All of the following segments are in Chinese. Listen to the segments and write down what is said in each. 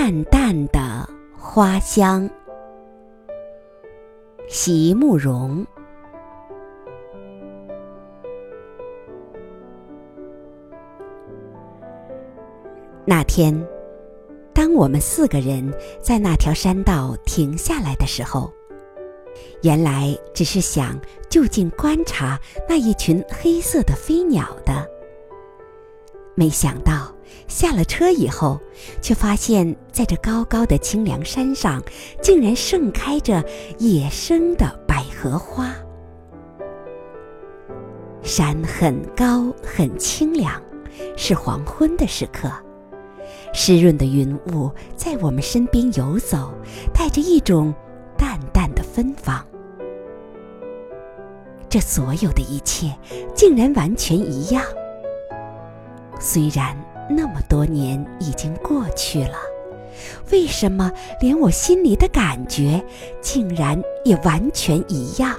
淡淡的花香。席慕容。那天，当我们四个人在那条山道停下来的时候，原来只是想就近观察那一群黑色的飞鸟的。没想到下了车以后，却发现在这高高的清凉山上，竟然盛开着野生的百合花。山很高很清凉，是黄昏的时刻。湿润的云雾在我们身边游走，带着一种淡淡的芬芳。这所有的一切竟然完全一样。虽然那么多年已经过去了，为什么连我心里的感觉竟然也完全一样？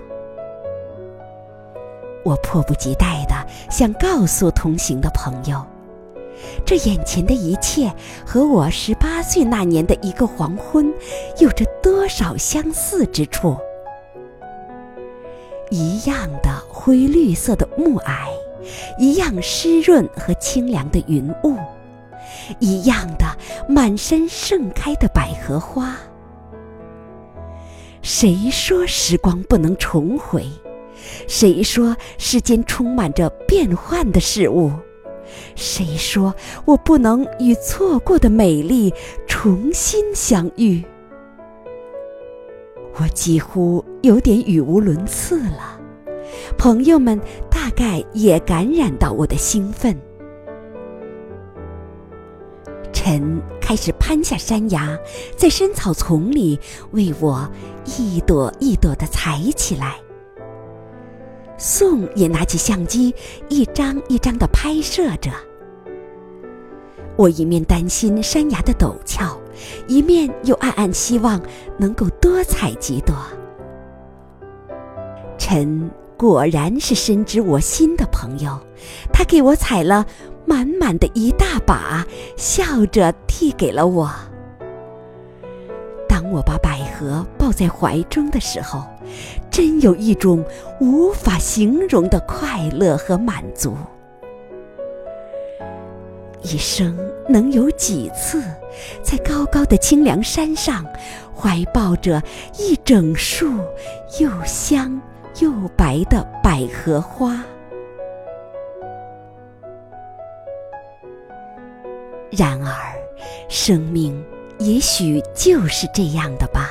我迫不及待地想告诉同行的朋友。这眼前的一切和我十八岁那年的一个黄昏，有着多少相似之处？一样的灰绿色的暮霭，一样湿润和清凉的云雾，一样的满身盛开的百合花。谁说时光不能重回？谁说世间充满着变幻的事物？谁说我不能与错过的美丽重新相遇？我几乎有点语无伦次了。朋友们大概也感染到我的兴奋。晨开始攀下山崖，在深草丛里为我一朵一朵的采起来。宋也拿起相机，一张一张的拍摄着。我一面担心山崖的陡峭，一面又暗暗希望能够多采几朵。陈果然是深知我心的朋友，他给我采了满满的一大把，笑着递给了我。当我把百合抱在怀中的时候，真有一种无法形容的快乐和满足。一生能有几次，在高高的清凉山上，怀抱着一整束又香又白的百合花？然而，生命也许就是这样的吧。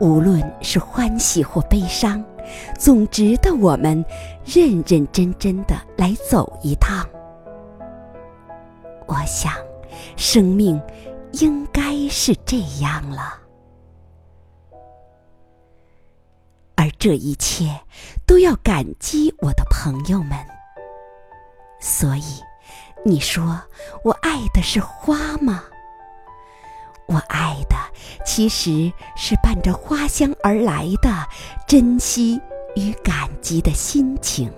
无论是欢喜或悲伤，总值得我们认认真真的来走一趟。我想，生命应该是这样了，这一切都要感激我的朋友们。所以，你说我爱的是花吗？我爱的其实是伴着花香而来的珍惜与感激的心情。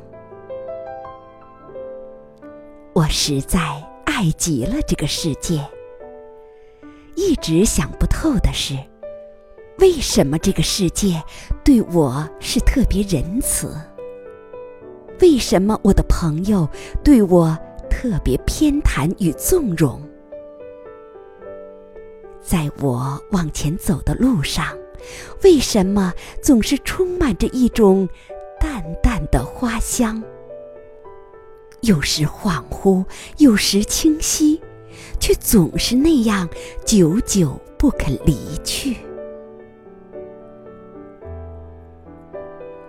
我实在。爱极了这个世界，一直想不透的是，为什么这个世界对我是特别仁慈？为什么我的朋友对我特别偏袒与纵容？在我往前走的路上，为什么总是充满着一种淡淡的花香？有时恍惚，有时清晰，却总是那样久久不肯离去。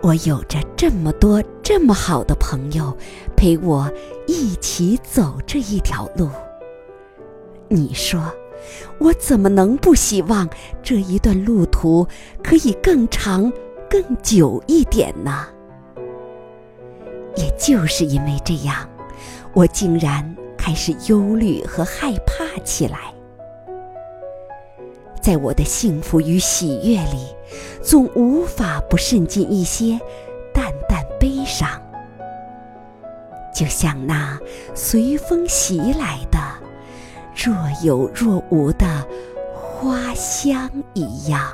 我有着这么多这么好的朋友，陪我一起走这一条路。你说，我怎么能不希望这一段路途可以更长、更久一点呢？也就是因为这样，我竟然开始忧虑和害怕起来。在我的幸福与喜悦里，总无法不渗进一些淡淡悲伤，就像那随风袭来的若有若无的花香一样。